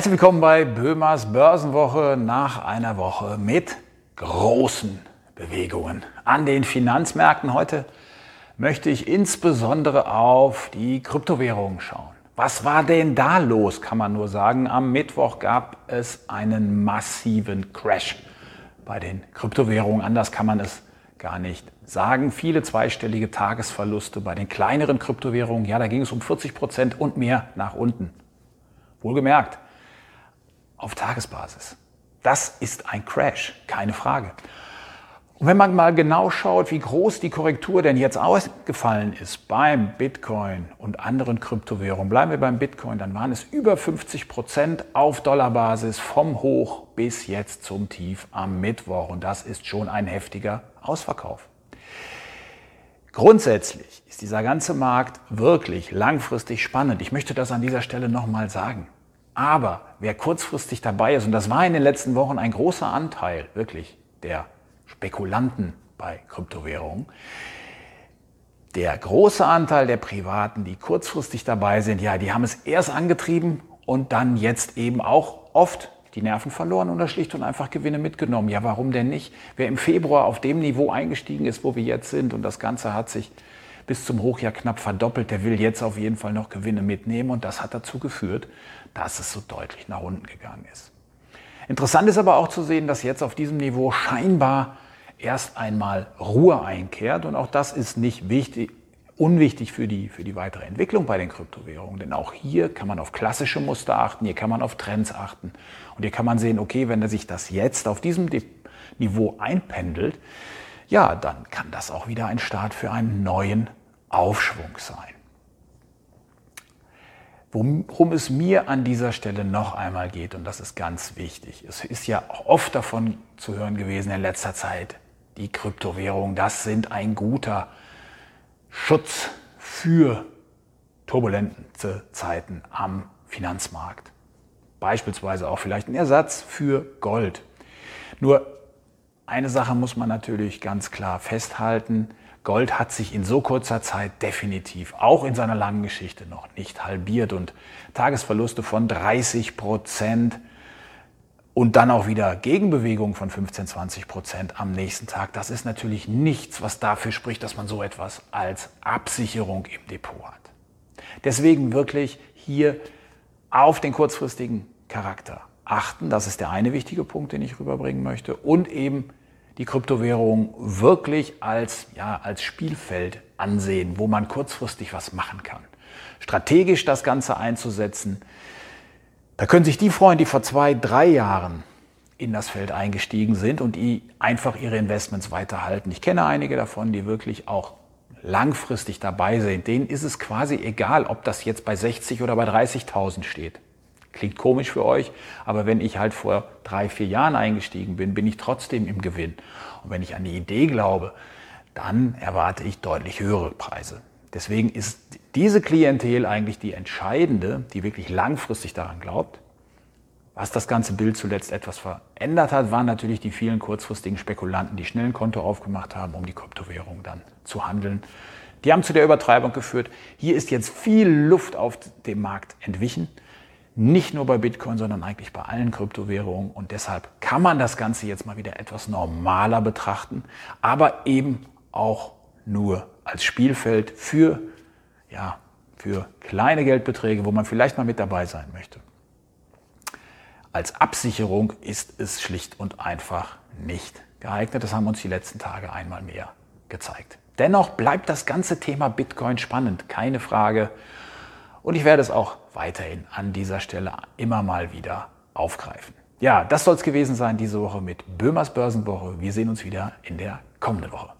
Herzlich willkommen bei Böhmers Börsenwoche nach einer Woche mit großen Bewegungen an den Finanzmärkten. Heute möchte ich insbesondere auf die Kryptowährungen schauen. Was war denn da los, kann man nur sagen. Am Mittwoch gab es einen massiven Crash bei den Kryptowährungen. Anders kann man es gar nicht sagen. Viele zweistellige Tagesverluste bei den kleineren Kryptowährungen. Ja, da ging es um 40 Prozent und mehr nach unten. Wohlgemerkt, auf Tagesbasis. Das ist ein Crash, keine Frage. Und wenn man mal genau schaut, wie groß die Korrektur denn jetzt ausgefallen ist beim Bitcoin und anderen Kryptowährungen, bleiben wir beim Bitcoin, dann waren es über 50 Prozent auf Dollarbasis vom Hoch bis jetzt zum Tief am Mittwoch. Und das ist schon ein heftiger Ausverkauf. Grundsätzlich ist dieser ganze Markt wirklich langfristig spannend. Ich möchte das an dieser Stelle nochmal sagen. Aber wer kurzfristig dabei ist, und das war in den letzten Wochen ein großer Anteil wirklich der Spekulanten bei Kryptowährungen, der große Anteil der Privaten, die kurzfristig dabei sind, ja, die haben es erst angetrieben und dann jetzt eben auch oft die Nerven verloren oder schlicht und einfach Gewinne mitgenommen. Ja, warum denn nicht? Wer im Februar auf dem Niveau eingestiegen ist, wo wir jetzt sind und das Ganze hat sich bis zum Hochjahr knapp verdoppelt. Der will jetzt auf jeden Fall noch Gewinne mitnehmen und das hat dazu geführt, dass es so deutlich nach unten gegangen ist. Interessant ist aber auch zu sehen, dass jetzt auf diesem Niveau scheinbar erst einmal Ruhe einkehrt und auch das ist nicht wichtig, unwichtig für die, für die weitere Entwicklung bei den Kryptowährungen. Denn auch hier kann man auf klassische Muster achten, hier kann man auf Trends achten. Und hier kann man sehen, okay, wenn sich das jetzt auf diesem Niveau einpendelt, ja, dann kann das auch wieder ein Start für einen neuen Aufschwung sein. Worum es mir an dieser Stelle noch einmal geht, und das ist ganz wichtig, es ist ja oft davon zu hören gewesen in letzter Zeit, die Kryptowährungen, das sind ein guter Schutz für turbulente Zeiten am Finanzmarkt. Beispielsweise auch vielleicht ein Ersatz für Gold. Nur eine Sache muss man natürlich ganz klar festhalten. Gold hat sich in so kurzer Zeit definitiv auch in seiner langen Geschichte noch nicht halbiert und Tagesverluste von 30 Prozent und dann auch wieder Gegenbewegung von 15, 20 Prozent am nächsten Tag. Das ist natürlich nichts, was dafür spricht, dass man so etwas als Absicherung im Depot hat. Deswegen wirklich hier auf den kurzfristigen Charakter achten. Das ist der eine wichtige Punkt, den ich rüberbringen möchte. Und eben die Kryptowährung wirklich als, ja, als Spielfeld ansehen, wo man kurzfristig was machen kann. Strategisch das Ganze einzusetzen, da können sich die freuen, die vor zwei, drei Jahren in das Feld eingestiegen sind und die einfach ihre Investments weiterhalten. Ich kenne einige davon, die wirklich auch langfristig dabei sind. Denen ist es quasi egal, ob das jetzt bei 60 oder bei 30.000 steht. Klingt komisch für euch, aber wenn ich halt vor drei, vier Jahren eingestiegen bin, bin ich trotzdem im Gewinn. Und wenn ich an die Idee glaube, dann erwarte ich deutlich höhere Preise. Deswegen ist diese Klientel eigentlich die entscheidende, die wirklich langfristig daran glaubt. Was das ganze Bild zuletzt etwas verändert hat, waren natürlich die vielen kurzfristigen Spekulanten, die schnell ein Konto aufgemacht haben, um die Kryptowährung dann zu handeln. Die haben zu der Übertreibung geführt. Hier ist jetzt viel Luft auf dem Markt entwichen. Nicht nur bei Bitcoin, sondern eigentlich bei allen Kryptowährungen. Und deshalb kann man das Ganze jetzt mal wieder etwas normaler betrachten, aber eben auch nur als Spielfeld für, ja, für kleine Geldbeträge, wo man vielleicht mal mit dabei sein möchte. Als Absicherung ist es schlicht und einfach nicht geeignet. Das haben uns die letzten Tage einmal mehr gezeigt. Dennoch bleibt das ganze Thema Bitcoin spannend, keine Frage. Und ich werde es auch weiterhin an dieser Stelle immer mal wieder aufgreifen. Ja, das soll es gewesen sein diese Woche mit Böhmers Börsenwoche. Wir sehen uns wieder in der kommenden Woche.